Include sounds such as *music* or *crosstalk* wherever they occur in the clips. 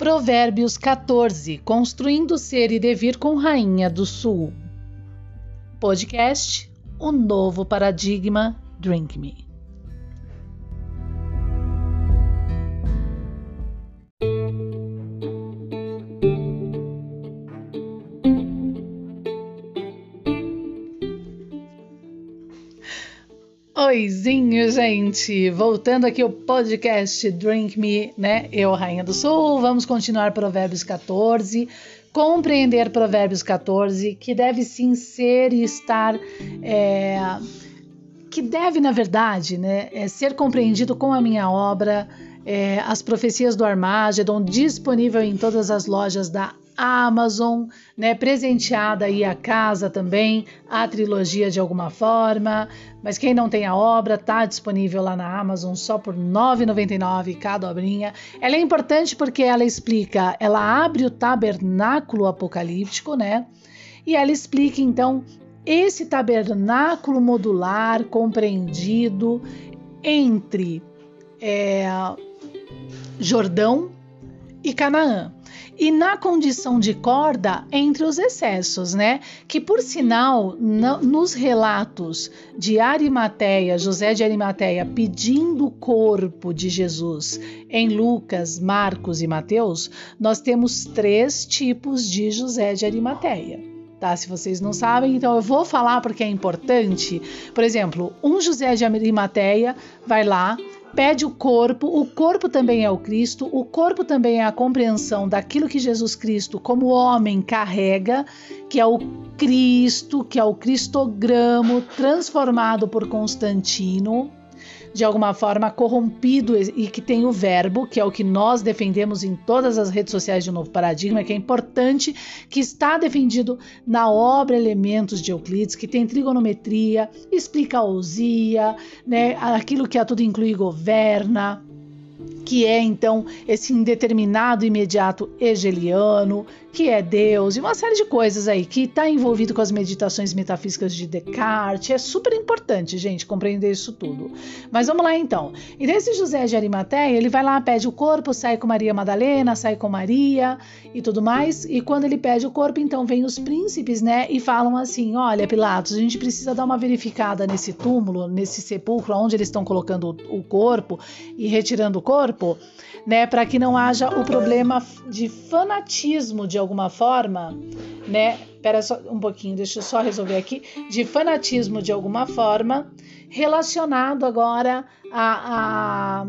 Provérbios 14 Construindo Ser e Devir com Rainha do Sul. Podcast O Novo Paradigma Drink Me. Oizinho, gente! Voltando aqui o podcast Drink Me, né? Eu, Rainha do Sul, vamos continuar Provérbios 14, compreender Provérbios 14, que deve sim ser e estar. É, que deve, na verdade, né, é ser compreendido com a minha obra, é, As Profecias do Armagedon, disponível em todas as lojas da Amazon, né, presenteada aí a casa também, a trilogia de alguma forma, mas quem não tem a obra tá disponível lá na Amazon só por R$ 9,99 cada obrinha. Ela é importante porque ela explica, ela abre o tabernáculo apocalíptico, né? E ela explica então esse tabernáculo modular compreendido entre é, Jordão e Canaã e na condição de corda entre os excessos, né? Que por sinal, nos relatos de Arimateia, José de Arimateia pedindo o corpo de Jesus em Lucas, Marcos e Mateus, nós temos três tipos de José de Arimateia. Tá, se vocês não sabem, então eu vou falar porque é importante. Por exemplo, um José de Arimateia vai lá, pede o corpo, o corpo também é o Cristo, o corpo também é a compreensão daquilo que Jesus Cristo, como homem, carrega, que é o Cristo, que é o cristogramo transformado por Constantino de alguma forma corrompido e que tem o verbo, que é o que nós defendemos em todas as redes sociais de Novo Paradigma, que é importante, que está defendido na obra Elementos de Euclides, que tem trigonometria, explica ousia, né, aquilo que a tudo inclui governa, que é então esse indeterminado imediato hegeliano, que é Deus e uma série de coisas aí que está envolvido com as meditações metafísicas de Descartes. É super importante, gente, compreender isso tudo. Mas vamos lá então. E nesse José de Arimateia, ele vai lá, pede o corpo, sai com Maria Madalena, sai com Maria e tudo mais. E quando ele pede o corpo, então vem os príncipes, né, e falam assim: olha, Pilatos, a gente precisa dar uma verificada nesse túmulo, nesse sepulcro, onde eles estão colocando o corpo e retirando o corpo, né, para que não haja o problema de fanatismo de alguma forma, né? Espera só um pouquinho, deixa eu só resolver aqui. De fanatismo de alguma forma, relacionado agora a, a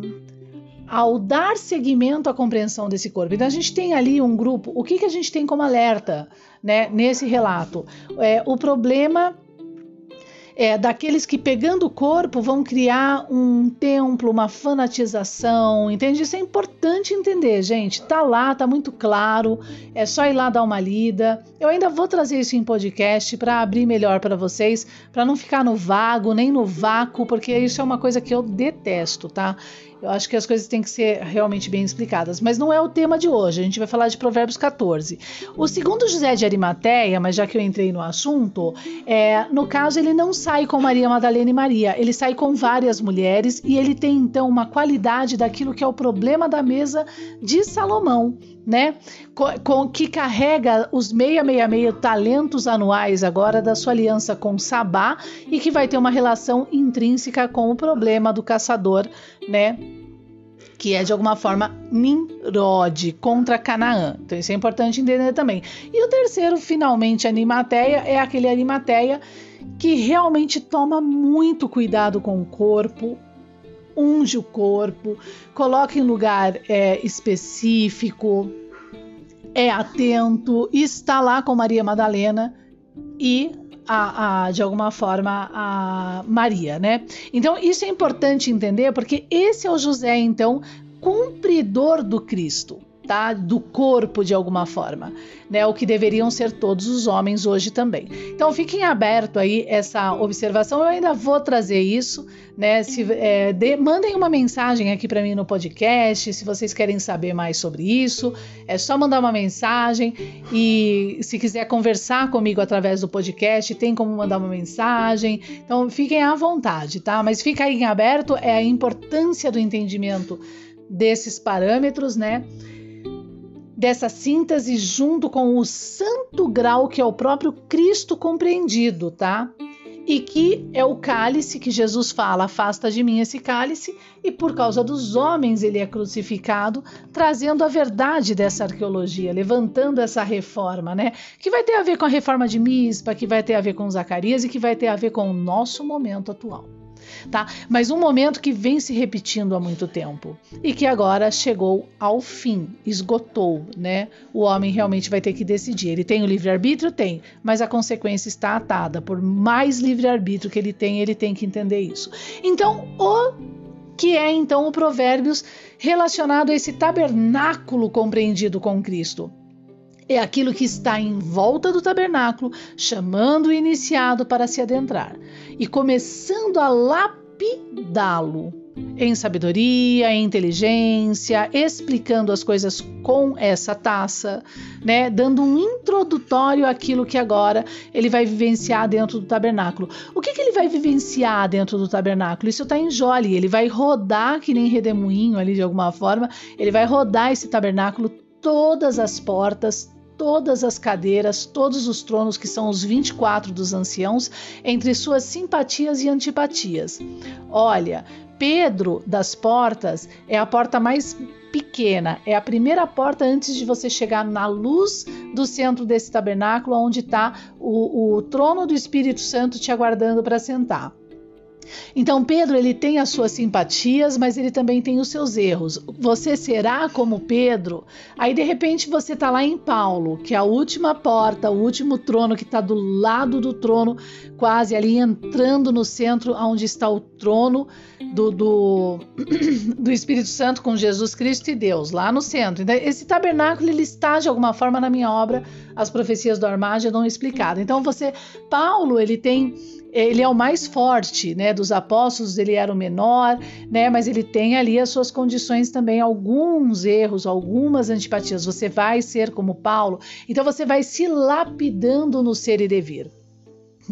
ao dar seguimento à compreensão desse corpo. Então a gente tem ali um grupo. O que, que a gente tem como alerta, né? Nesse relato, é o problema é, daqueles que pegando o corpo vão criar um templo, uma fanatização, entende? Isso é importante entender, gente. Tá lá, tá muito claro. É só ir lá dar uma lida. Eu ainda vou trazer isso em podcast para abrir melhor para vocês, para não ficar no vago nem no vácuo, porque isso é uma coisa que eu detesto, tá? Eu acho que as coisas têm que ser realmente bem explicadas, mas não é o tema de hoje. A gente vai falar de Provérbios 14. O segundo José de Arimateia, mas já que eu entrei no assunto, é, no caso ele não sai com Maria Madalena e Maria, ele sai com várias mulheres e ele tem então uma qualidade daquilo que é o problema da mesa de Salomão, né? Com, com, que carrega os 666 talentos anuais agora da sua aliança com Sabá e que vai ter uma relação intrínseca com o problema do caçador, né? que é de alguma forma Nimrod contra Canaã. Então isso é importante entender também. E o terceiro, finalmente, Animateia, é aquele Animateia que realmente toma muito cuidado com o corpo, unge o corpo, coloca em lugar é, específico, é atento, está lá com Maria Madalena e a, a, de alguma forma a Maria, né? Então isso é importante entender porque esse é o José então cumpridor do Cristo tá? do corpo de alguma forma, né? O que deveriam ser todos os homens hoje também. Então fiquem aberto aí essa observação. Eu ainda vou trazer isso, né? Se, é, de, mandem uma mensagem aqui para mim no podcast, se vocês querem saber mais sobre isso, é só mandar uma mensagem e se quiser conversar comigo através do podcast, tem como mandar uma mensagem. Então fiquem à vontade, tá? Mas fica aí em aberto é a importância do entendimento desses parâmetros, né? Dessa síntese junto com o santo grau que é o próprio Cristo compreendido, tá? e que é o cálice que Jesus fala: afasta de mim esse cálice, e por causa dos homens ele é crucificado, trazendo a verdade dessa arqueologia, levantando essa reforma, né? Que vai ter a ver com a reforma de Mispa, que vai ter a ver com Zacarias e que vai ter a ver com o nosso momento atual tá? Mas um momento que vem se repetindo há muito tempo e que agora chegou ao fim, esgotou, né? O homem realmente vai ter que decidir. Ele tem o livre-arbítrio? Tem, mas a consequência está atada. Por mais livre-arbítrio que ele tem, ele tem que entender isso. Então, o que é então o Provérbios relacionado a esse tabernáculo compreendido com Cristo? É aquilo que está em volta do tabernáculo, chamando o iniciado para se adentrar e começando a lapidá-lo em sabedoria, em inteligência, explicando as coisas com essa taça, né, dando um introdutório àquilo que agora ele vai vivenciar dentro do tabernáculo. O que, que ele vai vivenciar dentro do tabernáculo? Isso está em Jole, ele vai rodar que nem redemoinho ali de alguma forma, ele vai rodar esse tabernáculo todas as portas, todas as cadeiras, todos os tronos, que são os 24 dos anciãos, entre suas simpatias e antipatias. Olha, Pedro das Portas é a porta mais pequena, é a primeira porta antes de você chegar na luz do centro desse tabernáculo, onde está o, o trono do Espírito Santo te aguardando para sentar. Então Pedro ele tem as suas simpatias, mas ele também tem os seus erros. Você será como Pedro? Aí de repente você está lá em Paulo, que é a última porta, o último trono que está do lado do trono, quase ali entrando no centro, onde está o trono do, do, *clears throat* do Espírito Santo com Jesus Cristo e Deus, lá no centro. Então, esse tabernáculo ele está de alguma forma na minha obra, as profecias do Armagedon explicado. Então você, Paulo, ele tem ele é o mais forte, né? Dos apóstolos, ele era o menor, né? Mas ele tem ali as suas condições também, alguns erros, algumas antipatias. Você vai ser como Paulo, então você vai se lapidando no ser e devir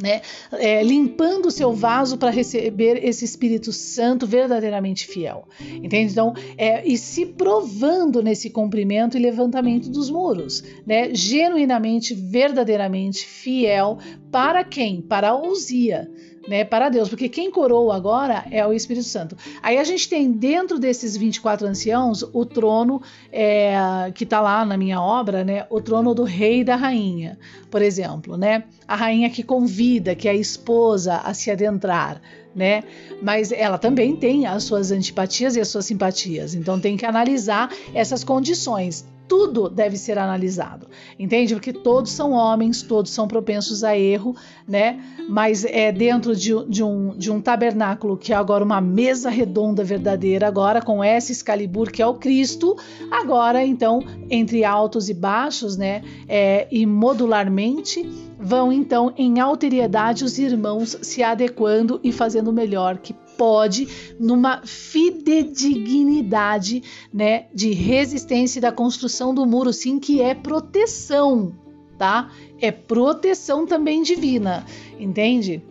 né, é, limpando o seu vaso para receber esse Espírito Santo verdadeiramente fiel. Entende? Então, é, e se provando nesse cumprimento e levantamento dos muros, né, genuinamente, verdadeiramente fiel para quem? Para a ousia né, para Deus, porque quem coroa agora é o Espírito Santo. Aí a gente tem dentro desses 24 anciãos o trono é, que está lá na minha obra, né, o trono do rei e da rainha, por exemplo, né, a rainha que convida, que é a esposa a se adentrar, né? Mas ela também tem as suas antipatias e as suas simpatias. Então tem que analisar essas condições tudo deve ser analisado, entende? Porque todos são homens, todos são propensos a erro, né? Mas é dentro de, de, um, de um tabernáculo que é agora uma mesa redonda verdadeira, agora com esse Excalibur que é o Cristo, agora então entre altos e baixos, né? É, e modularmente vão então em alteridade os irmãos se adequando e fazendo o melhor que pode numa fidedignidade, né, de resistência da construção do muro, sim, que é proteção, tá? É proteção também divina, entende?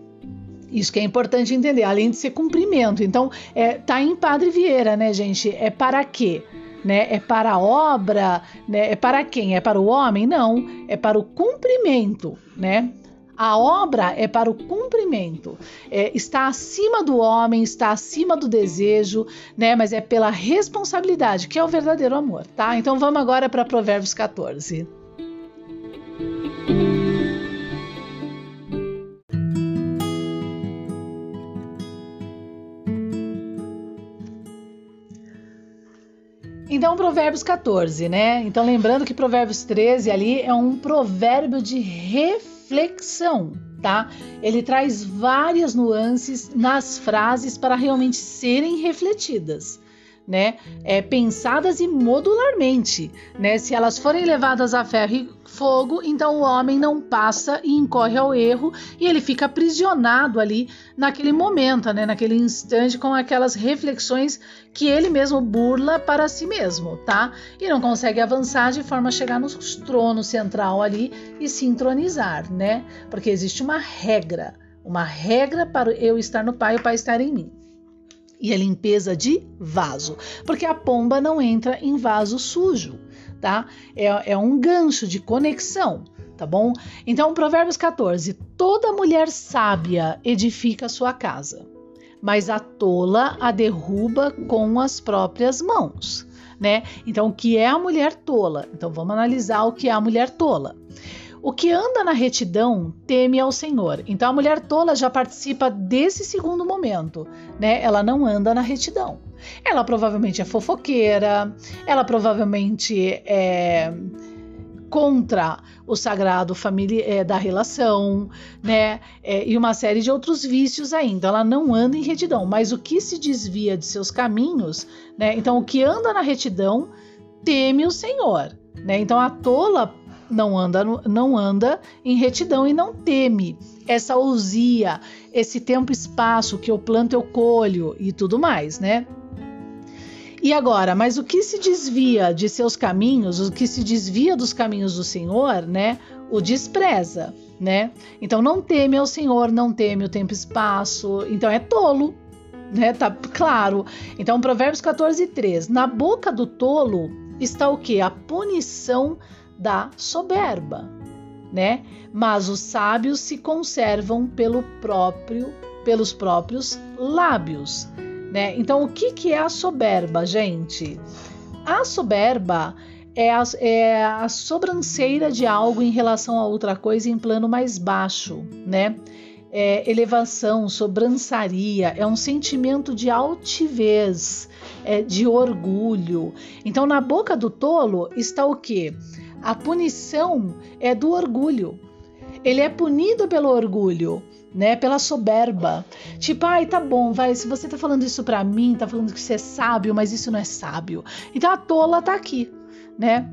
Isso que é importante entender, além de ser cumprimento. Então, é, tá em Padre Vieira, né, gente? É para quê? Né? É para a obra, né? É para quem? É para o homem? Não, é para o cumprimento, né? A obra é para o cumprimento, é, está acima do homem, está acima do desejo, né? Mas é pela responsabilidade, que é o verdadeiro amor, tá? Então vamos agora para Provérbios 14. Então, Provérbios 14, né? Então, lembrando que Provérbios 13 ali é um provérbio de reflexão reflexão, tá? Ele traz várias nuances nas frases para realmente serem refletidas né, é, pensadas e modularmente, né? Se elas forem levadas a ferro e fogo, então o homem não passa e incorre ao erro e ele fica aprisionado ali naquele momento, né, naquele instante com aquelas reflexões que ele mesmo burla para si mesmo, tá? E não consegue avançar de forma a chegar no trono central ali e se entronizar, né? Porque existe uma regra, uma regra para eu estar no Pai e o Pai estar em mim e a limpeza de vaso, porque a pomba não entra em vaso sujo. tá? É, é um gancho de conexão, tá bom? Então, Provérbios 14: toda mulher sábia edifica sua casa, mas a tola a derruba com as próprias mãos. Né? Então, o que é a mulher tola? Então, vamos analisar o que é a mulher tola. O que anda na retidão teme ao Senhor. Então a mulher tola já participa desse segundo momento, né? Ela não anda na retidão. Ela provavelmente é fofoqueira, ela provavelmente é contra o sagrado família é, da relação, né? É, e uma série de outros vícios ainda. Ela não anda em retidão, mas o que se desvia de seus caminhos, né? Então, o que anda na retidão teme o Senhor, né? Então, a tola não anda, não anda em retidão e não teme essa ousia, esse tempo e espaço que eu planto eu colho e tudo mais, né? E agora, mas o que se desvia de seus caminhos, o que se desvia dos caminhos do Senhor, né? O despreza, né? Então não teme ao Senhor, não teme o tempo e espaço, então é tolo, né? Tá claro. Então Provérbios 14, 3. Na boca do tolo está o que? A punição da soberba, né? Mas os sábios se conservam pelo próprio, pelos próprios lábios, né? Então, o que, que é a soberba, gente? A soberba é a, é a sobranceira de algo em relação a outra coisa em plano mais baixo, né? É elevação, sobrançaria, é um sentimento de altivez, é, de orgulho. Então, na boca do tolo está o que? A punição é do orgulho. Ele é punido pelo orgulho, né? Pela soberba. Tipo, ai, tá bom, vai, se você tá falando isso pra mim, tá falando que você é sábio, mas isso não é sábio. Então a tola tá aqui, né?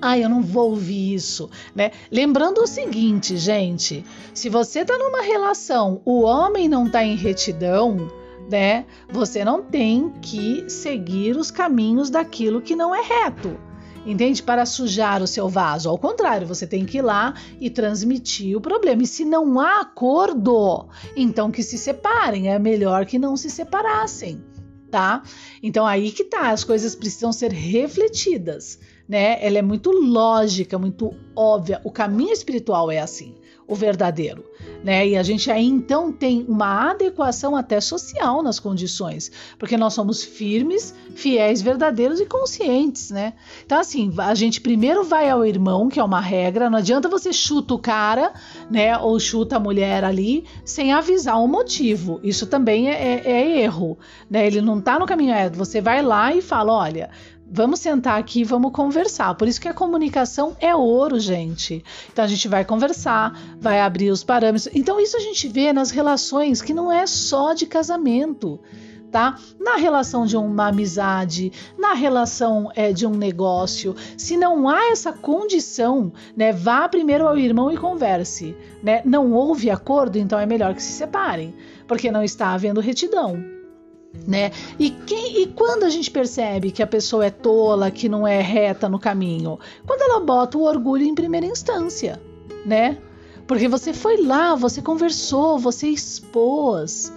Ai, eu não vou ouvir isso, né? Lembrando o seguinte, gente, se você tá numa relação, o homem não tá em retidão, né? Você não tem que seguir os caminhos daquilo que não é reto entende? Para sujar o seu vaso. Ao contrário, você tem que ir lá e transmitir o problema. E se não há acordo, então que se separem. É melhor que não se separassem, tá? Então aí que tá, as coisas precisam ser refletidas, né? Ela é muito lógica, muito óbvia. O caminho espiritual é assim o verdadeiro, né? E a gente aí então tem uma adequação até social nas condições, porque nós somos firmes, fiéis, verdadeiros e conscientes, né? Então assim, a gente primeiro vai ao irmão, que é uma regra, não adianta você chuta o cara, né? Ou chuta a mulher ali sem avisar o motivo. Isso também é, é, é erro, né? Ele não tá no caminho errado. Você vai lá e fala, olha, Vamos sentar aqui vamos conversar. Por isso que a comunicação é ouro, gente. Então a gente vai conversar, vai abrir os parâmetros. Então isso a gente vê nas relações que não é só de casamento. Tá? Na relação de uma amizade, na relação é, de um negócio, se não há essa condição, né, vá primeiro ao irmão e converse, né? Não houve acordo, então é melhor que se separem, porque não está havendo retidão né? E, quem, e quando a gente percebe que a pessoa é tola, que não é reta no caminho? Quando ela bota o orgulho em primeira instância, né? Porque você foi lá, você conversou, você expôs,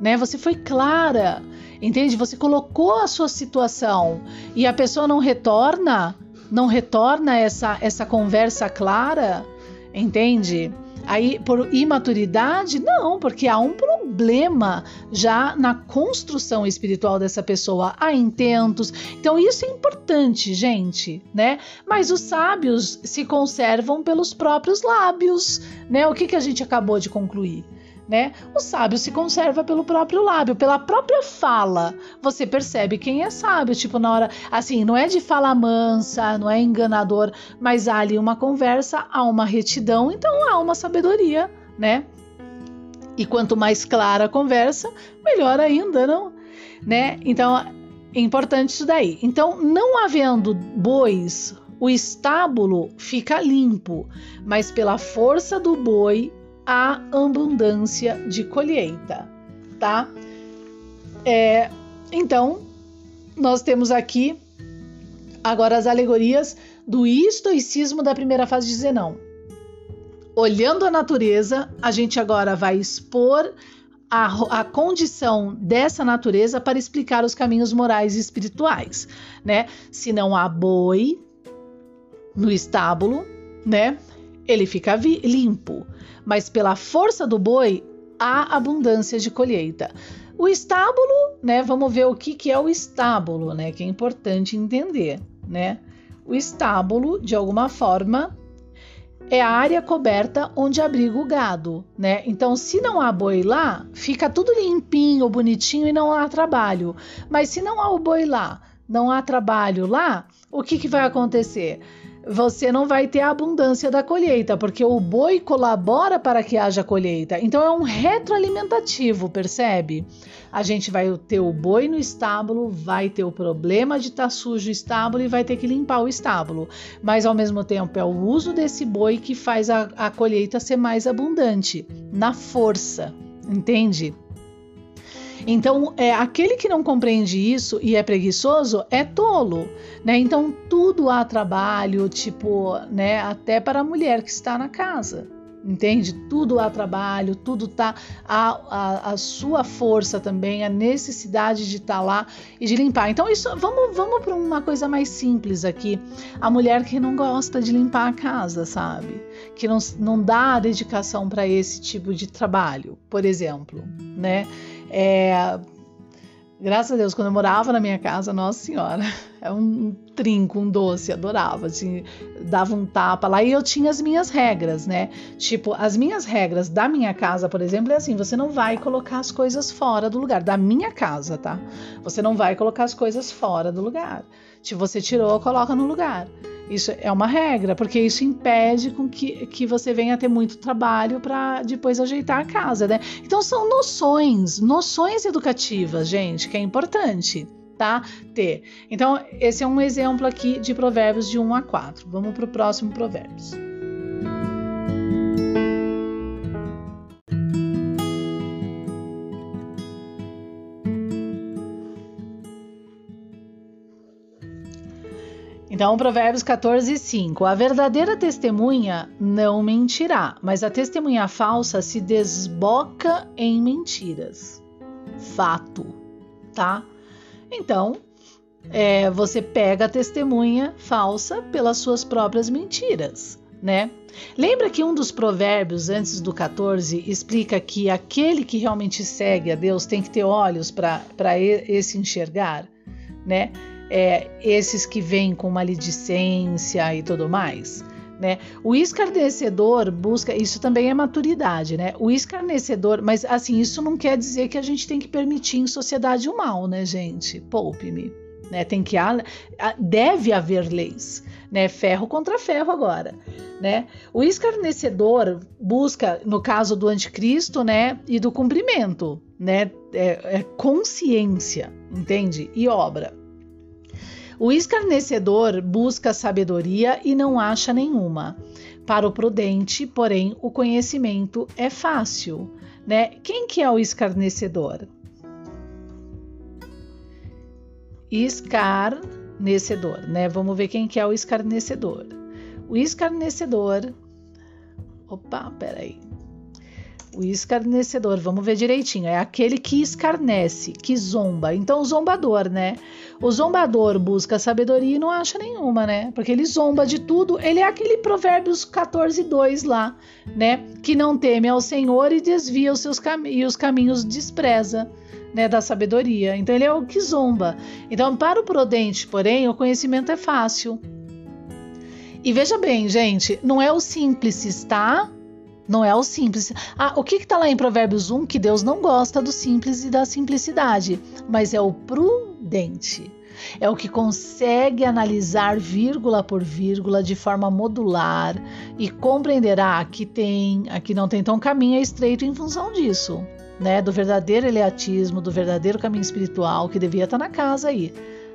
né? Você foi clara, entende? Você colocou a sua situação e a pessoa não retorna, não retorna essa essa conversa clara, entende? Aí, por imaturidade? Não, porque há um problema já na construção espiritual dessa pessoa. Há intentos. Então, isso é importante, gente, né? Mas os sábios se conservam pelos próprios lábios, né? O que, que a gente acabou de concluir? né? O sábio se conserva pelo próprio lábio, pela própria fala. Você percebe quem é sábio, tipo na hora, assim, não é de fala mansa, não é enganador, mas há ali uma conversa, há uma retidão, então há uma sabedoria, né? E quanto mais clara a conversa, melhor ainda, não? Né? Então, é importante isso daí. Então, não havendo bois, o estábulo fica limpo, mas pela força do boi a abundância de colheita, tá? É, então, nós temos aqui agora as alegorias do estoicismo da primeira fase de Zenão. Olhando a natureza, a gente agora vai expor a, a, condição dessa natureza para explicar os caminhos morais e espirituais, né? Se não há boi, no estábulo, né? Ele fica limpo, mas pela força do boi há abundância de colheita. O estábulo, né? Vamos ver o que, que é o estábulo, né? Que é importante entender, né? O estábulo, de alguma forma, é a área coberta onde abriga o gado, né? Então, se não há boi lá, fica tudo limpinho, bonitinho e não há trabalho. Mas se não há o boi lá, não há trabalho lá, o que, que vai acontecer? Você não vai ter a abundância da colheita, porque o boi colabora para que haja colheita. Então é um retroalimentativo, percebe? A gente vai ter o boi no estábulo, vai ter o problema de estar tá sujo o estábulo e vai ter que limpar o estábulo. Mas ao mesmo tempo é o uso desse boi que faz a, a colheita ser mais abundante, na força, entende? Então, é, aquele que não compreende isso e é preguiçoso é tolo, né? Então, tudo há trabalho, tipo, né? Até para a mulher que está na casa. Entende? Tudo há trabalho, tudo tá a, a, a sua força também, a necessidade de estar tá lá e de limpar. Então, isso vamos, vamos para uma coisa mais simples aqui. A mulher que não gosta de limpar a casa, sabe? Que não, não dá dedicação para esse tipo de trabalho, por exemplo, né? É, graças a Deus, quando eu morava na minha casa, nossa senhora, é um trinco, um doce, adorava, assim, dava um tapa lá e eu tinha as minhas regras, né? Tipo, as minhas regras da minha casa, por exemplo, é assim: você não vai colocar as coisas fora do lugar, da minha casa, tá? Você não vai colocar as coisas fora do lugar. Se você tirou, coloca no lugar. Isso é uma regra, porque isso impede com que, que você venha ter muito trabalho para depois ajeitar a casa, né? Então são noções, noções educativas, gente, que é importante, tá? Ter. Então, esse é um exemplo aqui de provérbios de 1 a 4. Vamos para o próximo provérbios. Então, Provérbios 14, 5. A verdadeira testemunha não mentirá, mas a testemunha falsa se desboca em mentiras. Fato, tá? Então, é, você pega a testemunha falsa pelas suas próprias mentiras, né? Lembra que um dos provérbios antes do 14 explica que aquele que realmente segue a Deus tem que ter olhos para esse enxergar, né? É, esses que vêm com maledicência e tudo mais. Né? O escarnecedor busca, isso também é maturidade, né? O escarnecedor, mas assim, isso não quer dizer que a gente tem que permitir em sociedade o mal, né, gente? Poupe-me. Né, tem que deve haver leis, né? Ferro contra ferro agora, né? O escarnecedor busca, no caso do anticristo, né, e do cumprimento, né? É, é consciência, entende? E obra. O escarnecedor busca sabedoria e não acha nenhuma. Para o prudente, porém, o conhecimento é fácil. Né? Quem que é o escarnecedor? Escarnecedor, né? Vamos ver quem que é o escarnecedor. O escarnecedor. Opa, peraí. O escarnecedor, vamos ver direitinho. É aquele que escarnece, que zomba. Então, o zombador, né? O zombador busca sabedoria e não acha nenhuma, né? Porque ele zomba de tudo. Ele é aquele Provérbios 14, 2 lá, né? Que não teme ao Senhor e desvia os seus cam e os caminhos despreza. Né, da sabedoria. Então ele é o que zomba. Então, para o prudente, porém, o conhecimento é fácil. E veja bem, gente, não é o simples, tá? Não é o simples. Ah, o que está lá em Provérbios 1? Que Deus não gosta do simples e da simplicidade, mas é o prudente prudente. É o que consegue analisar vírgula por vírgula de forma modular e compreenderá que tem, aqui não tem tão caminho estreito em função disso, né? Do verdadeiro eleatismo, do verdadeiro caminho espiritual que devia estar na casa aí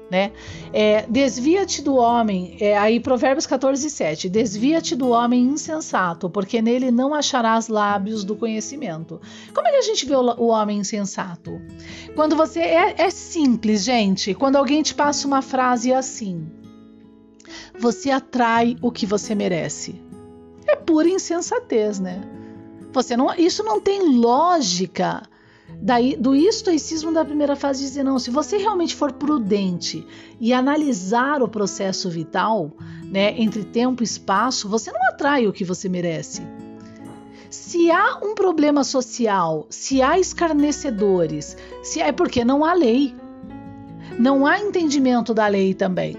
né? É, desvia-te do homem, é, aí Provérbios 14, 7. Desvia-te do homem insensato, porque nele não acharás lábios do conhecimento. Como é que a gente vê o, o homem insensato? Quando você. É, é simples, gente. Quando alguém te passa uma frase assim: Você atrai o que você merece. É pura insensatez, né? Você não, isso não tem lógica daí, do estoicismo da primeira fase dizer não, se você realmente for prudente e analisar o processo vital, né, entre tempo e espaço, você não atrai o que você merece. Se há um problema social, se há escarnecedores, se é porque não há lei. Não há entendimento da lei também,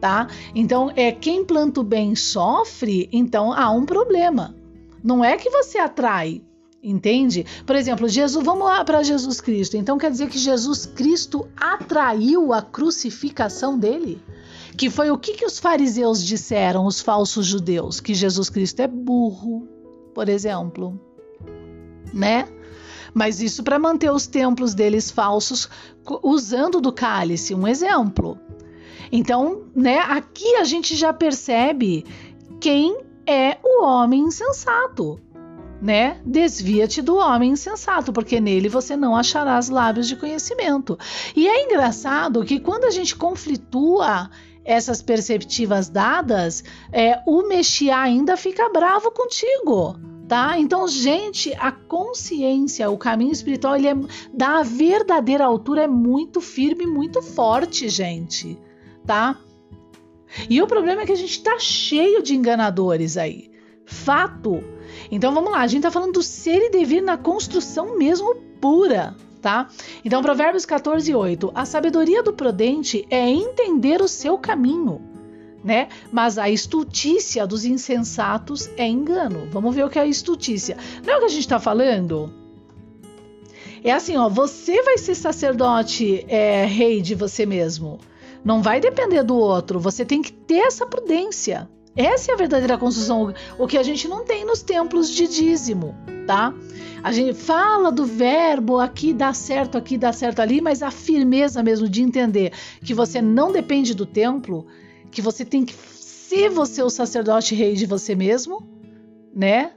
tá? Então, é quem planta o bem sofre, então há um problema. Não é que você atrai, entende? Por exemplo, Jesus, vamos lá para Jesus Cristo. Então quer dizer que Jesus Cristo atraiu a crucificação dele? Que foi o que, que os fariseus disseram, os falsos judeus? Que Jesus Cristo é burro, por exemplo, né? Mas isso para manter os templos deles falsos usando do cálice, um exemplo. Então, né, aqui a gente já percebe quem é o homem insensato, né? Desvia-te do homem insensato, porque nele você não acharás lábios de conhecimento. E é engraçado que quando a gente conflitua essas perceptivas dadas, é, o Mexia ainda fica bravo contigo. Tá? Então, gente, a consciência, o caminho espiritual, ele é da verdadeira altura é muito firme, muito forte, gente, tá? E o problema é que a gente tá cheio de enganadores aí. Fato. Então vamos lá, a gente tá falando do ser e devir na construção mesmo pura, tá? Então, Provérbios 14, 8. A sabedoria do prudente é entender o seu caminho, né? Mas a estultícia dos insensatos é engano. Vamos ver o que é a estultícia. Não é o que a gente está falando? É assim, ó, você vai ser sacerdote, é, rei de você mesmo. Não vai depender do outro. Você tem que ter essa prudência. Essa é a verdadeira construção, o que a gente não tem nos templos de dízimo, tá? A gente fala do verbo aqui dá certo, aqui dá certo ali, mas a firmeza mesmo de entender que você não depende do templo, que você tem que ser você o sacerdote rei de você mesmo, né?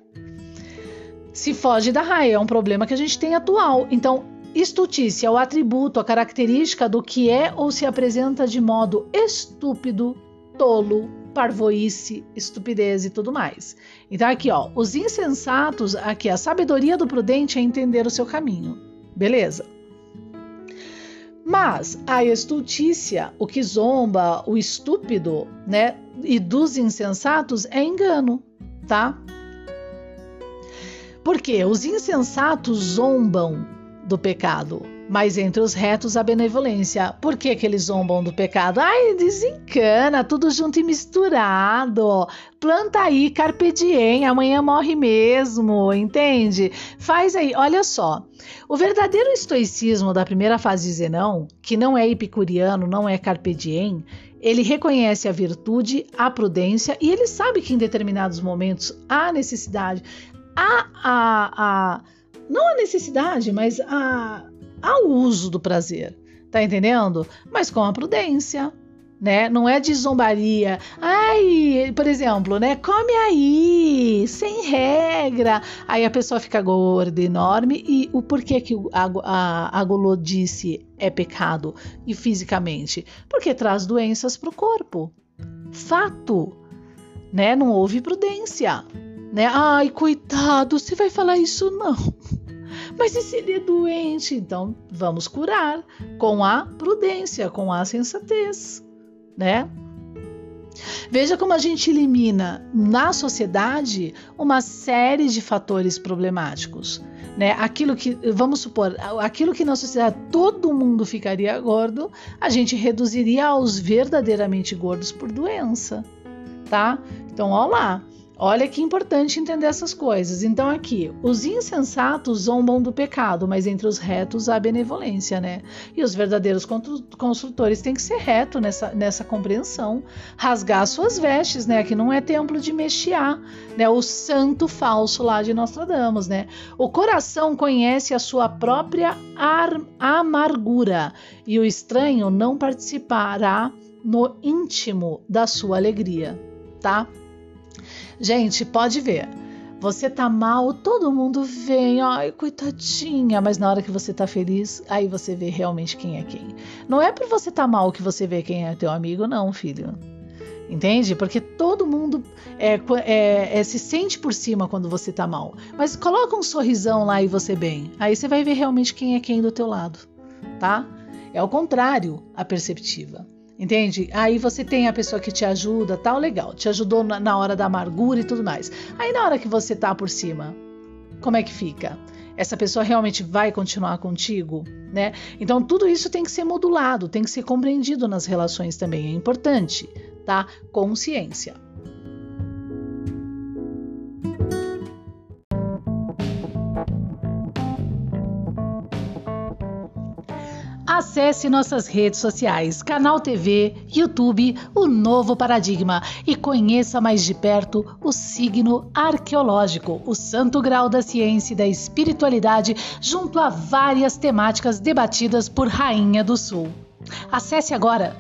Se foge da raia, é um problema que a gente tem atual. Então, estultícia é o atributo, a característica do que é ou se apresenta de modo estúpido, tolo, parvoíce, estupidez e tudo mais. Então aqui, ó, os insensatos, aqui a sabedoria do prudente é entender o seu caminho. Beleza? Mas a estultícia, o que zomba, o estúpido, né, e dos insensatos é engano, tá? Porque os insensatos zombam do pecado, mas entre os retos a benevolência. Por que, que eles zombam do pecado? Ai, desencana, tudo junto e misturado. Planta aí, carpe diem, amanhã morre mesmo, entende? Faz aí, olha só. O verdadeiro estoicismo da primeira fase de Zenão, que não é epicuriano, não é carpe diem, ele reconhece a virtude, a prudência e ele sabe que em determinados momentos há necessidade, há a, a não a necessidade, mas a ao uso do prazer, tá entendendo? Mas com a prudência, né? Não é de zombaria. Ai, por exemplo, né? Come aí, sem regra. Aí a pessoa fica gorda, enorme. E o porquê que a, a, a gulodice é pecado e fisicamente? Porque traz doenças para o corpo. Fato, né? Não houve prudência, né? Ai, coitado, você vai falar isso não? Mas e se ele é doente? Então vamos curar com a prudência, com a sensatez, né? Veja como a gente elimina na sociedade uma série de fatores problemáticos. Né? Aquilo que, vamos supor, aquilo que na sociedade todo mundo ficaria gordo, a gente reduziria aos verdadeiramente gordos por doença, tá? Então, olha lá. Olha que importante entender essas coisas. Então, aqui, os insensatos zombam do pecado, mas entre os retos há benevolência, né? E os verdadeiros construtores têm que ser reto nessa, nessa compreensão. Rasgar suas vestes, né? Aqui não é templo de Mexiá, né? O santo falso lá de Nostradamus, né? O coração conhece a sua própria amargura e o estranho não participará no íntimo da sua alegria, tá? Gente, pode ver. Você tá mal, todo mundo vem, ai, coitadinha, mas na hora que você tá feliz, aí você vê realmente quem é quem. Não é por você tá mal que você vê quem é teu amigo, não, filho. Entende? Porque todo mundo é, é, é, se sente por cima quando você tá mal. Mas coloca um sorrisão lá e você bem. Aí você vai ver realmente quem é quem do teu lado, tá? É o contrário a perceptiva. Entende? Aí você tem a pessoa que te ajuda, tal, legal, te ajudou na, hora da amargura e tudo mais. Aí na hora que você tá por cima, como é que fica? Essa pessoa realmente vai continuar contigo, né? Então tudo isso tem que ser modulado, tem que ser compreendido nas relações também, é importante, tá? Consciência. Acesse nossas redes sociais, canal TV, YouTube, o Novo Paradigma e conheça mais de perto o signo arqueológico, o santo grau da ciência e da espiritualidade, junto a várias temáticas debatidas por Rainha do Sul. Acesse agora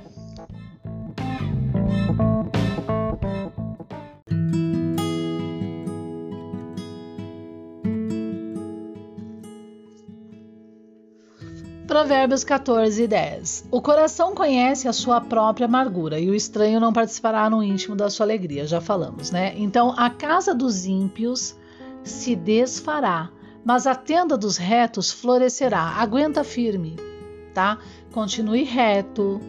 Provérbios 14, 10. O coração conhece a sua própria amargura e o estranho não participará no íntimo da sua alegria. Já falamos, né? Então, a casa dos ímpios se desfará, mas a tenda dos retos florescerá. Aguenta firme, tá? Continue reto,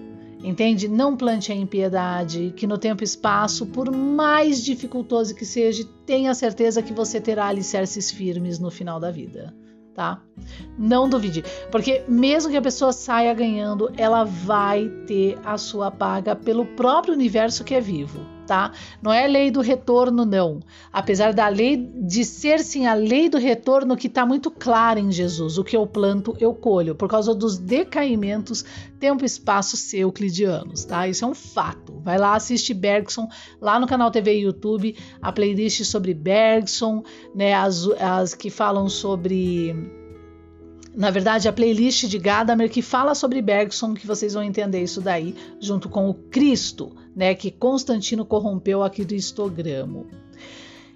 entende? Não plante a impiedade, que no tempo e espaço, por mais dificultoso que seja, tenha certeza que você terá alicerces firmes no final da vida tá? Não duvide, porque mesmo que a pessoa saia ganhando, ela vai ter a sua paga pelo próprio universo que é vivo, tá? Não é lei do retorno, não. Apesar da lei de ser sim a lei do retorno que está muito clara em Jesus, o que eu planto, eu colho, por causa dos decaimentos tempo espaço euclidianos, tá? Isso é um fato. Vai lá, assiste Bergson lá no canal TV e YouTube, a playlist sobre Bergson, né? As, as que falam sobre na verdade, a playlist de Gadamer que fala sobre Bergson, que vocês vão entender isso daí, junto com o Cristo, né, que Constantino corrompeu a cristogramo.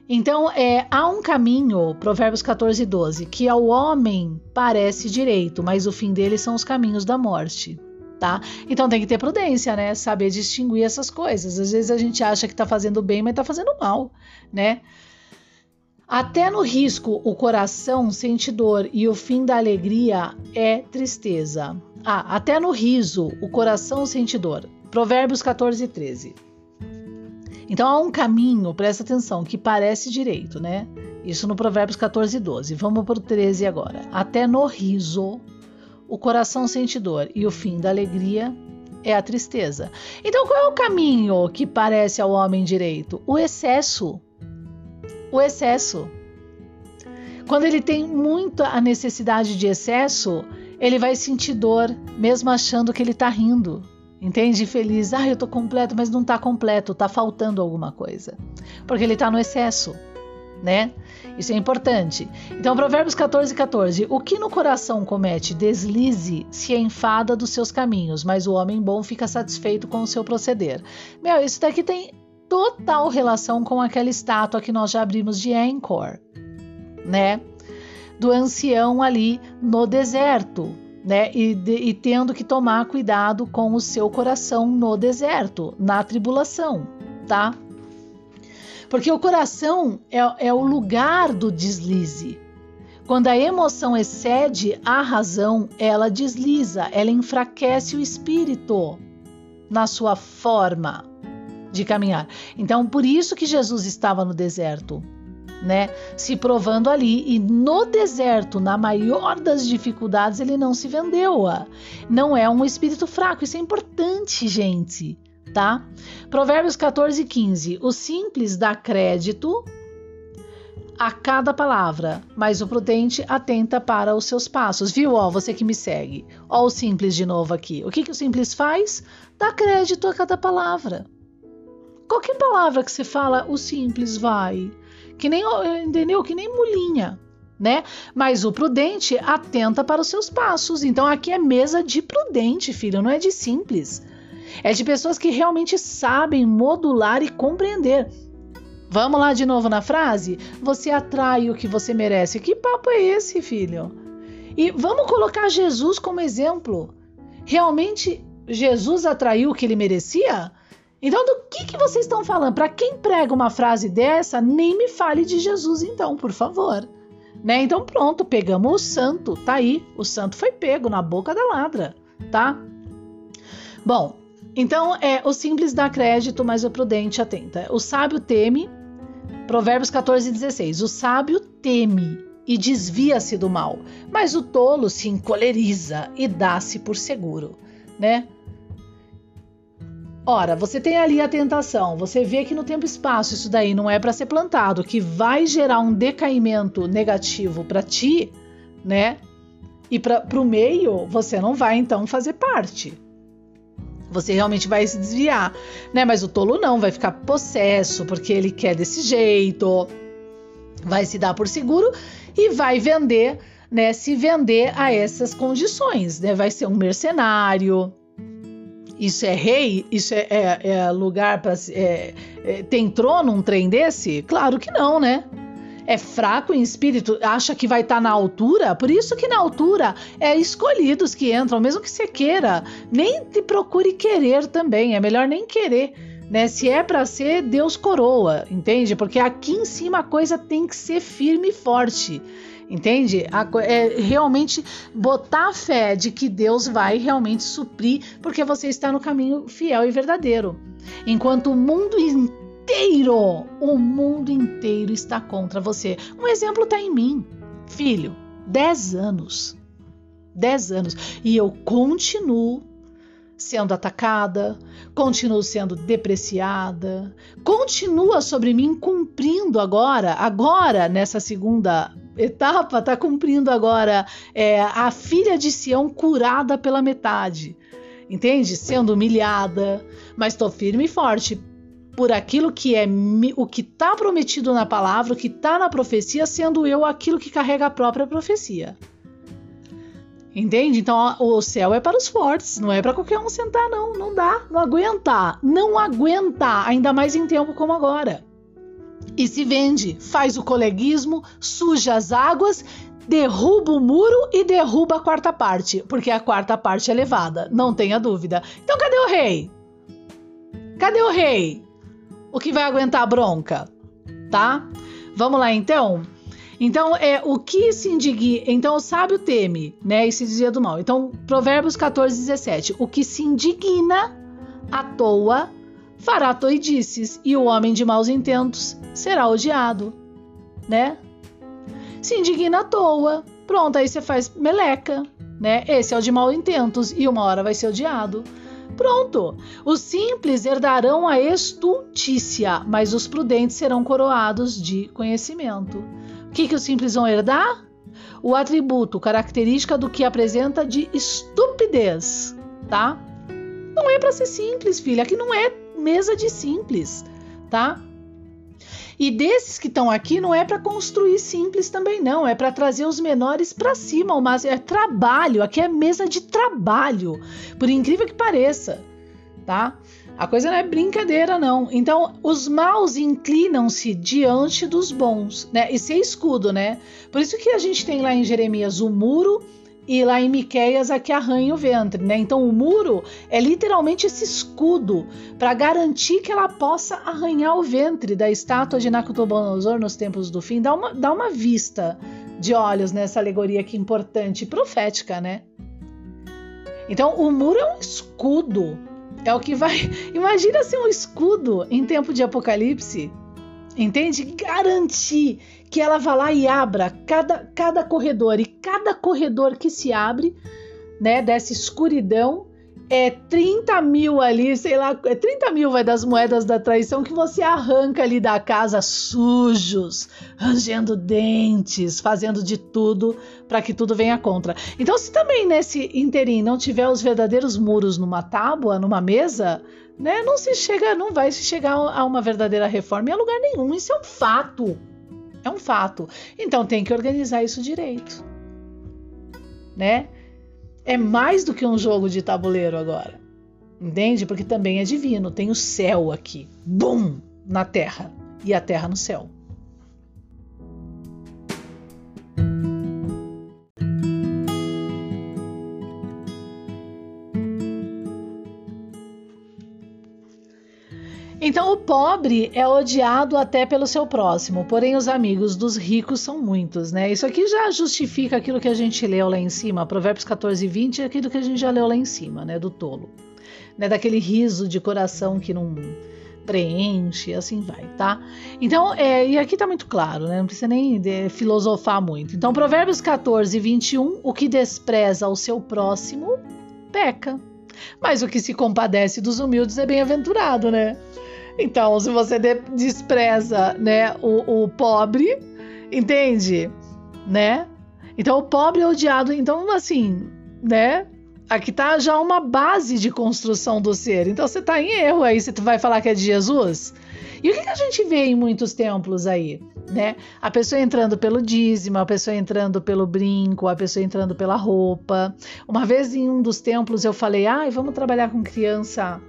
Então, é, há um caminho, Provérbios 14, 12, que ao homem parece direito, mas o fim dele são os caminhos da morte. Tá? Então tem que ter prudência, né? Saber distinguir essas coisas. Às vezes a gente acha que está fazendo bem, mas está fazendo mal, né? Até no risco, o coração sente dor e o fim da alegria é tristeza. Ah, até no riso, o coração sente dor. Provérbios 14, 13. Então há um caminho, presta atenção, que parece direito, né? Isso no Provérbios 14, 12. Vamos para o 13 agora. Até no riso, o coração sente dor e o fim da alegria é a tristeza. Então qual é o caminho que parece ao homem direito? O excesso o excesso. Quando ele tem muita a necessidade de excesso, ele vai sentir dor, mesmo achando que ele está rindo. Entende? Feliz. Ah, eu estou completo, mas não está completo, está faltando alguma coisa. Porque ele está no excesso, né? Isso é importante. Então, Provérbios 14, 14. O que no coração comete deslize se enfada dos seus caminhos, mas o homem bom fica satisfeito com o seu proceder. Meu, isso daqui tem total relação com aquela estátua que nós já abrimos de Angkor, né? Do ancião ali no deserto, né? E, de, e tendo que tomar cuidado com o seu coração no deserto, na tribulação, tá? Porque o coração é, é o lugar do deslize. Quando a emoção excede a razão, ela desliza, ela enfraquece o espírito na sua forma de caminhar. Então, por isso que Jesus estava no deserto, né? Se provando ali e no deserto, na maior das dificuldades, ele não se vendeu. Não é um espírito fraco, isso é importante, gente, tá? Provérbios 14, 15. O simples dá crédito a cada palavra, mas o prudente atenta para os seus passos. Viu, ó, você que me segue. Ó o simples de novo aqui. O que, que o simples faz? Dá crédito a cada palavra. Qualquer palavra que você fala, o simples vai. Que nem, entendeu? Que nem mulinha, né? Mas o prudente atenta para os seus passos. Então aqui é mesa de prudente, filho, não é de simples. É de pessoas que realmente sabem modular e compreender. Vamos lá de novo na frase? Você atrai o que você merece. Que papo é esse, filho? E vamos colocar Jesus como exemplo. Realmente Jesus atraiu o que ele merecia? Então, do que, que vocês estão falando? Para quem prega uma frase dessa, nem me fale de Jesus, então, por favor. Né? Então, pronto, pegamos o santo, tá aí. O santo foi pego na boca da ladra, tá? Bom, então é o simples dá crédito, mas o prudente atenta. O sábio teme, Provérbios 14, 16. O sábio teme e desvia-se do mal, mas o tolo se encoleriza e dá-se por seguro, né? Ora, você tem ali a tentação, você vê que no tempo e espaço isso daí não é para ser plantado, que vai gerar um decaimento negativo para ti, né? E para o meio, você não vai então fazer parte. Você realmente vai se desviar, né? Mas o tolo não, vai ficar possesso porque ele quer desse jeito, vai se dar por seguro e vai vender, né? Se vender a essas condições, né? Vai ser um mercenário, isso é rei? Isso é, é, é lugar para. É, é, tem trono um trem desse? Claro que não, né? É fraco em espírito, acha que vai estar tá na altura? Por isso que na altura é escolhidos que entram, mesmo que você queira. Nem te procure querer também, é melhor nem querer. Né? Se é para ser, Deus coroa, entende? Porque aqui em cima a coisa tem que ser firme e forte. Entende? É realmente botar fé de que Deus vai realmente suprir, porque você está no caminho fiel e verdadeiro. Enquanto o mundo inteiro, o mundo inteiro está contra você. Um exemplo está em mim, filho, 10 anos. 10 anos. E eu continuo sendo atacada, continuo sendo depreciada, continua sobre mim cumprindo agora, agora nessa segunda etapa, está cumprindo agora é, a filha de Sião curada pela metade, entende? Sendo humilhada, mas estou firme e forte por aquilo que é o que está prometido na palavra, o que está na profecia, sendo eu aquilo que carrega a própria profecia. Entende? Então o céu é para os fortes, não é para qualquer um sentar, não. Não dá, não aguenta, não aguenta, ainda mais em tempo como agora. E se vende, faz o coleguismo, suja as águas, derruba o muro e derruba a quarta parte, porque a quarta parte é levada, não tenha dúvida. Então cadê o rei? Cadê o rei? O que vai aguentar a bronca? Tá? Vamos lá então? Então, é o que se indigna. Então, o sábio teme, né? E se dizia do mal. Então, Provérbios 14, 17. O que se indigna à toa fará toidices, e o homem de maus intentos será odiado, né? Se indigna à toa. Pronto, aí você faz meleca, né? Esse é o de maus intentos, e uma hora vai ser odiado. Pronto! Os simples herdarão a estultícia, mas os prudentes serão coroados de conhecimento que, que os simples vão herdar? O atributo, característica do que apresenta de estupidez, tá? Não é para ser simples, filha. Aqui não é mesa de simples, tá? E desses que estão aqui não é para construir simples também não, é para trazer os menores para cima, mas é trabalho, aqui é mesa de trabalho, por incrível que pareça, tá? A coisa não é brincadeira, não. Então, os maus inclinam-se diante dos bons, né? E ser escudo, né? Por isso que a gente tem lá em Jeremias o muro e lá em Miqueias a que arranha o ventre, né? Então, o muro é literalmente esse escudo para garantir que ela possa arranhar o ventre da estátua de Nabucodonosor nos tempos do fim. Dá uma, dá uma vista de olhos nessa alegoria que importante, profética, né? Então, o muro é um escudo é o que vai. Imagina ser um escudo em tempo de apocalipse. Entende? Garantir que ela vá lá e abra cada, cada corredor. E cada corredor que se abre, né, dessa escuridão, é 30 mil ali, sei lá, é 30 mil vai das moedas da traição que você arranca ali da casa sujos, rangendo dentes, fazendo de tudo para que tudo venha contra. Então, se também nesse interim não tiver os verdadeiros muros numa tábua, numa mesa, né, não se chega, não vai se chegar a uma verdadeira reforma em lugar nenhum. Isso é um fato. É um fato. Então tem que organizar isso direito. Né? É mais do que um jogo de tabuleiro agora. Entende? Porque também é divino. Tem o céu aqui. Bum! Na terra. E a terra no céu. Então o pobre é odiado até pelo seu próximo, porém os amigos dos ricos são muitos, né? Isso aqui já justifica aquilo que a gente leu lá em cima, Provérbios 14 e 20, é aquilo que a gente já leu lá em cima, né? Do tolo. Né? Daquele riso de coração que não preenche, assim vai, tá? Então, é, e aqui tá muito claro, né? Não precisa nem de, filosofar muito. Então, Provérbios 14 e 21, o que despreza o seu próximo, peca. Mas o que se compadece dos humildes é bem-aventurado, né? Então, se você despreza, né, o, o pobre, entende? Né? Então, o pobre é odiado. Então, assim, né? Aqui tá já uma base de construção do ser. Então, você tá em erro aí. Você vai falar que é de Jesus? E o que, que a gente vê em muitos templos aí? Né? A pessoa entrando pelo dízimo, a pessoa entrando pelo brinco, a pessoa entrando pela roupa. Uma vez em um dos templos eu falei: ai, vamos trabalhar com criança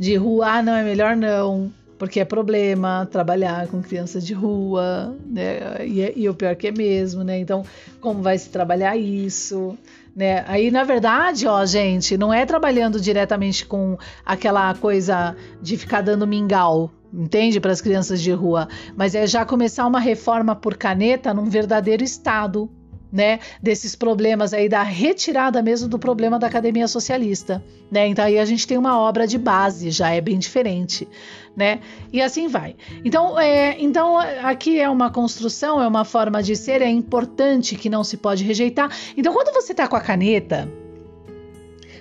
de rua, ah, não, é melhor não, porque é problema trabalhar com crianças de rua, né? E, é, e o pior que é mesmo, né? Então, como vai se trabalhar isso? Né? Aí, na verdade, ó, gente, não é trabalhando diretamente com aquela coisa de ficar dando mingau, entende? Para as crianças de rua, mas é já começar uma reforma por caneta num verdadeiro Estado, né, desses problemas aí da retirada mesmo do problema da academia socialista, né? Então aí a gente tem uma obra de base, já é bem diferente, né? E assim vai. Então, é, então aqui é uma construção, é uma forma de ser, é importante que não se pode rejeitar. Então, quando você tá com a caneta,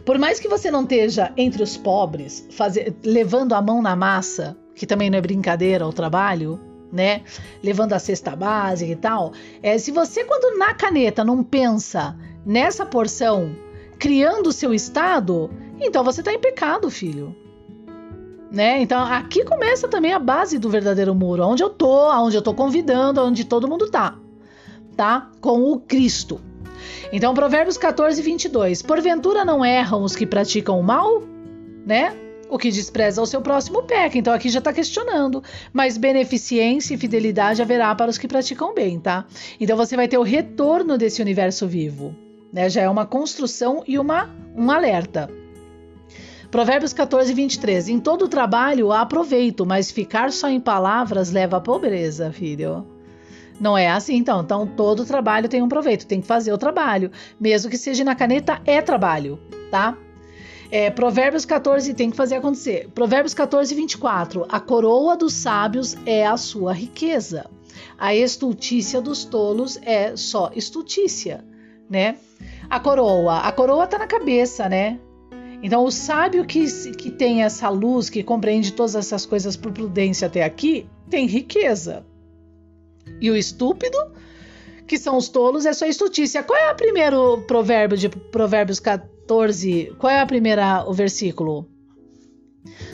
por mais que você não esteja entre os pobres, fazer, levando a mão na massa, que também não é brincadeira o trabalho, né? Levando a cesta básica e tal. É, se você, quando na caneta, não pensa nessa porção, criando o seu estado, então você está em pecado, filho. Né? Então aqui começa também a base do verdadeiro muro, onde eu tô, onde eu tô convidando, onde todo mundo tá, tá? Com o Cristo. Então Provérbios 14, 22. Porventura não erram os que praticam o mal, né? O que despreza o seu próximo peca. Então aqui já está questionando. Mas beneficência e fidelidade haverá para os que praticam bem, tá? Então você vai ter o retorno desse universo vivo. Né? Já é uma construção e uma, um alerta. Provérbios 14, 23. Em todo trabalho há proveito, mas ficar só em palavras leva à pobreza, filho. Não é assim, então. Então, todo trabalho tem um proveito, tem que fazer o trabalho. Mesmo que seja na caneta, é trabalho, tá? É, Provérbios 14 tem que fazer acontecer. Provérbios 14, 24. A coroa dos sábios é a sua riqueza. A estultícia dos tolos é só estultícia, né? A coroa, a coroa tá na cabeça, né? Então, o sábio que, que tem essa luz, que compreende todas essas coisas por prudência até aqui, tem riqueza. E o estúpido, que são os tolos, é só estultícia. Qual é o primeiro provérbio de Provérbios 14? 14, qual é a primeira, o versículo?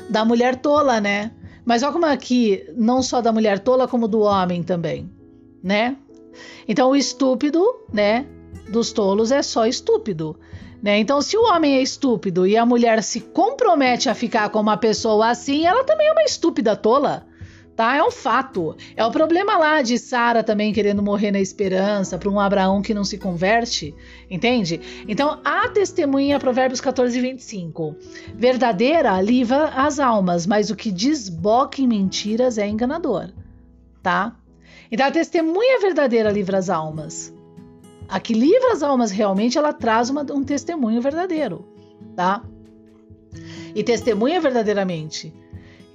Da mulher tola, né? Mas olha como aqui, não só da mulher tola, como do homem também, né? Então o estúpido, né, dos tolos é só estúpido, né? Então se o homem é estúpido e a mulher se compromete a ficar com uma pessoa assim, ela também é uma estúpida tola tá? É um fato. É o problema lá de Sara também querendo morrer na esperança para um Abraão que não se converte, entende? Então, a testemunha Provérbios 14 25. Verdadeira livra as almas, mas o que desboca em mentiras é enganador, tá? Então, a testemunha verdadeira livra as almas. A que livra as almas realmente, ela traz uma, um testemunho verdadeiro, tá? E testemunha verdadeiramente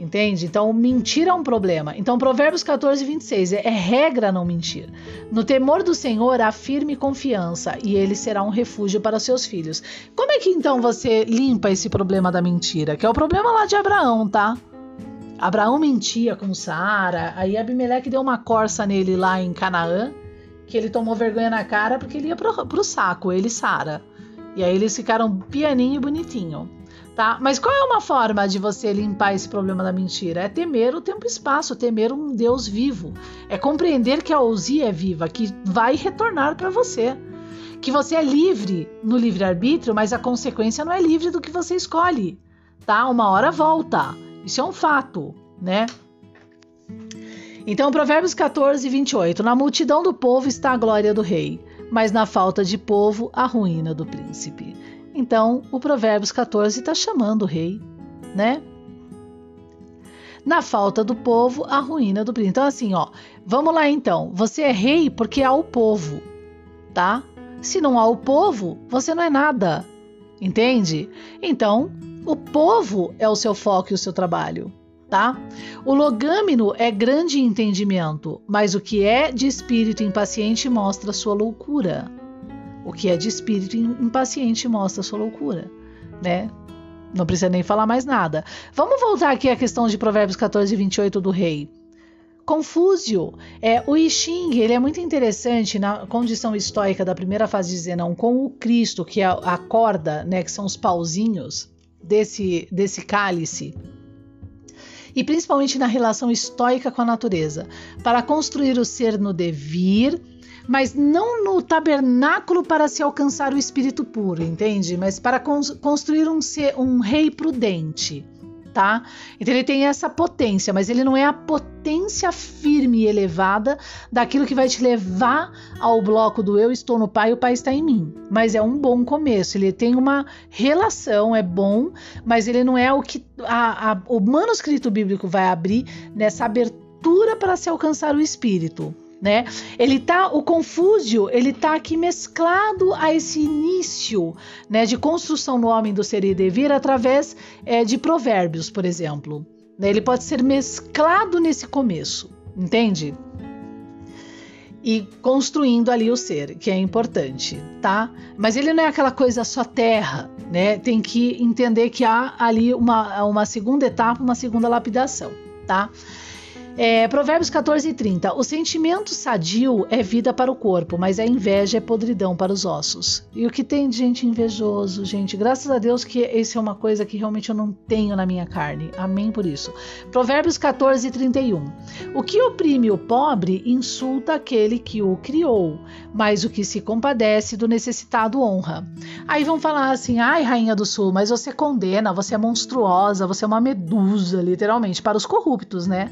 Entende? Então, mentir é um problema. Então, Provérbios 14, 26 é, regra não mentir. No temor do Senhor há firme confiança e ele será um refúgio para seus filhos. Como é que então você limpa esse problema da mentira? Que é o problema lá de Abraão, tá? Abraão mentia com Sara, aí Abimeleque deu uma corça nele lá em Canaã, que ele tomou vergonha na cara porque ele ia pro, pro saco, ele e Sara. E aí eles ficaram pianinho e bonitinho tá? Mas qual é uma forma de você limpar esse problema da mentira? É temer o tempo e espaço, temer um Deus vivo. É compreender que a ousia é viva, que vai retornar para você. Que você é livre no livre-arbítrio, mas a consequência não é livre do que você escolhe, tá? Uma hora volta. Isso é um fato, né? Então, Provérbios 14, 28. Na multidão do povo está a glória do rei, mas na falta de povo, a ruína do príncipe. Então, o Provérbios 14 está chamando o rei, né? Na falta do povo, a ruína do príncipe. Então, assim, ó, vamos lá então. Você é rei porque há o povo, tá? Se não há o povo, você não é nada. Entende? Então, o povo é o seu foco e o seu trabalho, tá? O logâmino é grande entendimento, mas o que é de espírito impaciente mostra sua loucura. O que é de espírito impaciente mostra sua loucura, né? Não precisa nem falar mais nada. Vamos voltar aqui à questão de Provérbios 14 e 28 do rei. Confúzio. É, o I Ching ele é muito interessante na condição estoica da primeira fase de Zenão com o Cristo, que é a corda, né, que são os pauzinhos desse, desse cálice. E principalmente na relação estoica com a natureza, para construir o ser no devir, mas não no tabernáculo para se alcançar o espírito puro, entende? Mas para construir um, ser, um rei prudente tá? Então ele tem essa potência, mas ele não é a potência firme e elevada daquilo que vai te levar ao bloco do eu estou no Pai o Pai está em mim. Mas é um bom começo. Ele tem uma relação, é bom, mas ele não é o que a, a, o manuscrito bíblico vai abrir nessa abertura para se alcançar o Espírito né? Ele tá, o Confúcio, ele tá aqui mesclado a esse início, né, de construção no homem do ser e devir através é, de provérbios, por exemplo. Né? Ele pode ser mesclado nesse começo, entende? E construindo ali o ser, que é importante, tá? Mas ele não é aquela coisa só terra, né? Tem que entender que há ali uma, uma segunda etapa, uma segunda lapidação, tá? É, Provérbios 14 e 30. O sentimento sadio é vida para o corpo, mas a inveja é podridão para os ossos. E o que tem de gente invejoso, gente? Graças a Deus que isso é uma coisa que realmente eu não tenho na minha carne. Amém por isso. Provérbios 14 e 31. O que oprime o pobre insulta aquele que o criou, mas o que se compadece do necessitado honra. Aí vão falar assim: ai, rainha do sul, mas você condena, você é monstruosa, você é uma medusa, literalmente, para os corruptos, né?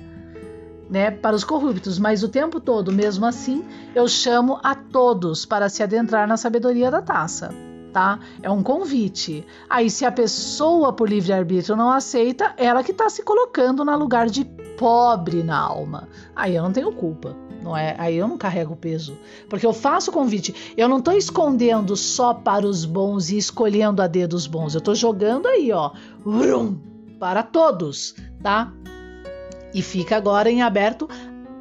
Né, para os corruptos, mas o tempo todo, mesmo assim, eu chamo a todos para se adentrar na sabedoria da taça. Tá? É um convite. Aí, se a pessoa por livre-arbítrio não aceita, ela que está se colocando no lugar de pobre na alma. Aí eu não tenho culpa. Não é? Aí eu não carrego o peso. Porque eu faço o convite. Eu não estou escondendo só para os bons e escolhendo a dedo os bons. Eu estou jogando aí, ó. Vrum, para todos, tá? E fica agora em aberto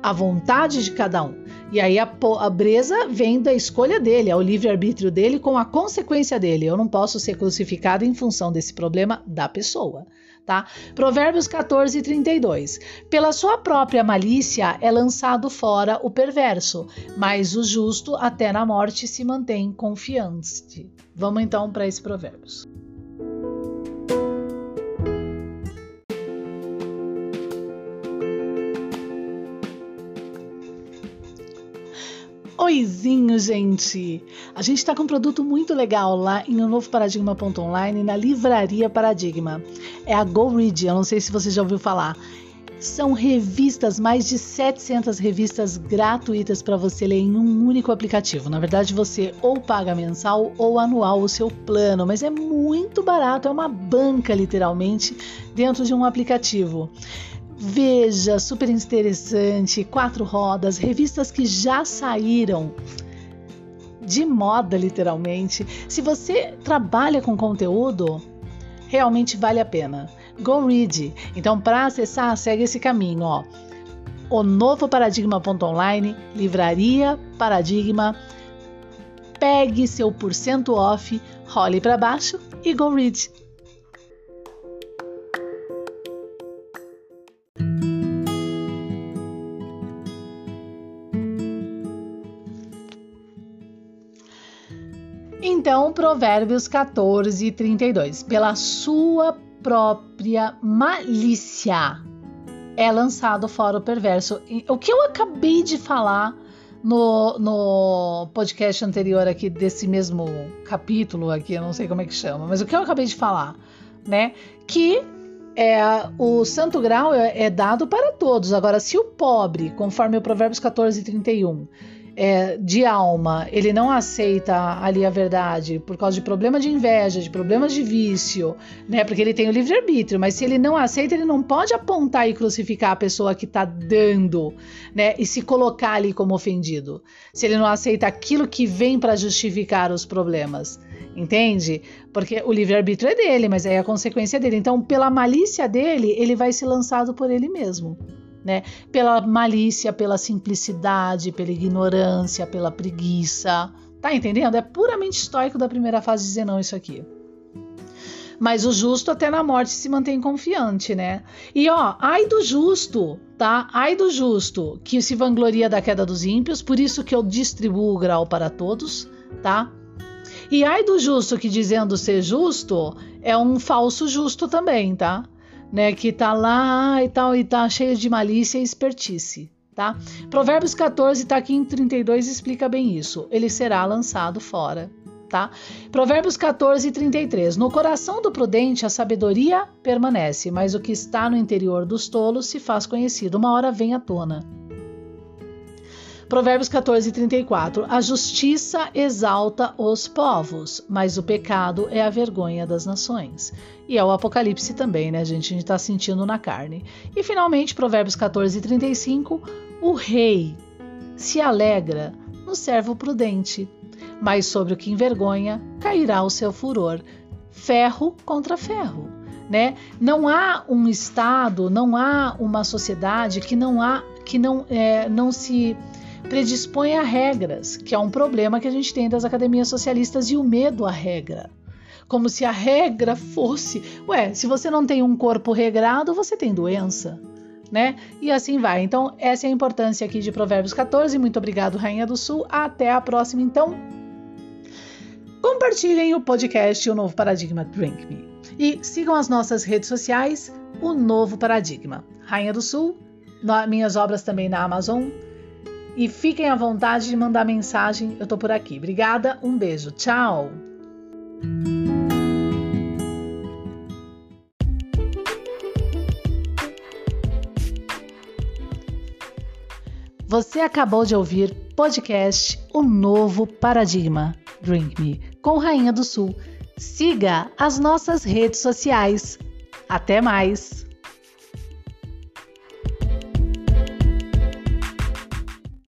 a vontade de cada um. E aí a, a breza vem da escolha dele, é o livre-arbítrio dele com a consequência dele. Eu não posso ser crucificado em função desse problema da pessoa. Tá? Provérbios 14, 32. Pela sua própria malícia é lançado fora o perverso, mas o justo até na morte se mantém confiante. Vamos então para esse Provérbios. Oizinho, gente! A gente está com um produto muito legal lá em novoparadigma.online na Livraria Paradigma. É a Go Read, eu não sei se você já ouviu falar. São revistas, mais de 700 revistas gratuitas para você ler em um único aplicativo. Na verdade, você ou paga mensal ou anual o seu plano, mas é muito barato, é uma banca literalmente dentro de um aplicativo. Veja, super interessante, quatro rodas, revistas que já saíram de moda, literalmente. Se você trabalha com conteúdo, realmente vale a pena. Go read. Então, para acessar, segue esse caminho, ó. O novo paradigma.online, livraria paradigma. Pegue seu porcento off, role para baixo e go read. Então, Provérbios 14, 32. Pela sua própria malícia é lançado fora o perverso. O que eu acabei de falar no, no podcast anterior aqui desse mesmo capítulo aqui, eu não sei como é que chama, mas o que eu acabei de falar, né? Que é, o santo grau é, é dado para todos. Agora, se o pobre, conforme o Provérbios 14, 31, é, de alma, ele não aceita ali a verdade por causa de problema de inveja, de problemas de vício, né? Porque ele tem o livre-arbítrio, mas se ele não aceita, ele não pode apontar e crucificar a pessoa que está dando, né? E se colocar ali como ofendido. Se ele não aceita aquilo que vem para justificar os problemas. Entende? Porque o livre-arbítrio é dele, mas é a consequência dele. Então, pela malícia dele, ele vai ser lançado por ele mesmo né? Pela malícia, pela simplicidade, pela ignorância, pela preguiça. Tá entendendo? É puramente estoico da primeira fase dizer não isso aqui. Mas o justo até na morte se mantém confiante, né? E ó, ai do justo, tá? Ai do justo que se vangloria da queda dos ímpios, por isso que eu distribuo o grau para todos, tá? E ai do justo que dizendo ser justo é um falso justo também, tá? Né, que tá lá e tal e tá cheio de malícia e espertice, tá? Provérbios 14 tá aqui em 32 explica bem isso. Ele será lançado fora, tá? Provérbios 14 e 33. No coração do prudente a sabedoria permanece, mas o que está no interior dos tolos se faz conhecido. Uma hora vem à tona. Provérbios 14, 34. A justiça exalta os povos, mas o pecado é a vergonha das nações. E é o Apocalipse também, né, gente? A gente está sentindo na carne. E finalmente, Provérbios 14, 35. O rei se alegra no servo prudente, mas sobre o que envergonha cairá o seu furor. Ferro contra ferro. Né? Não há um estado, não há uma sociedade que não há que não, é, não se predispõe a regras, que é um problema que a gente tem das academias socialistas e o medo à regra. Como se a regra fosse, ué, se você não tem um corpo regrado, você tem doença, né? E assim vai. Então, essa é a importância aqui de Provérbios 14. Muito obrigado, Rainha do Sul. Até a próxima, então. Compartilhem o podcast O Novo Paradigma Drink Me. E sigam as nossas redes sociais, O Novo Paradigma. Rainha do Sul, minhas obras também na Amazon, e fiquem à vontade de mandar mensagem, eu tô por aqui. Obrigada, um beijo, tchau! Você acabou de ouvir podcast O Novo Paradigma Drink Me com Rainha do Sul. Siga as nossas redes sociais. Até mais!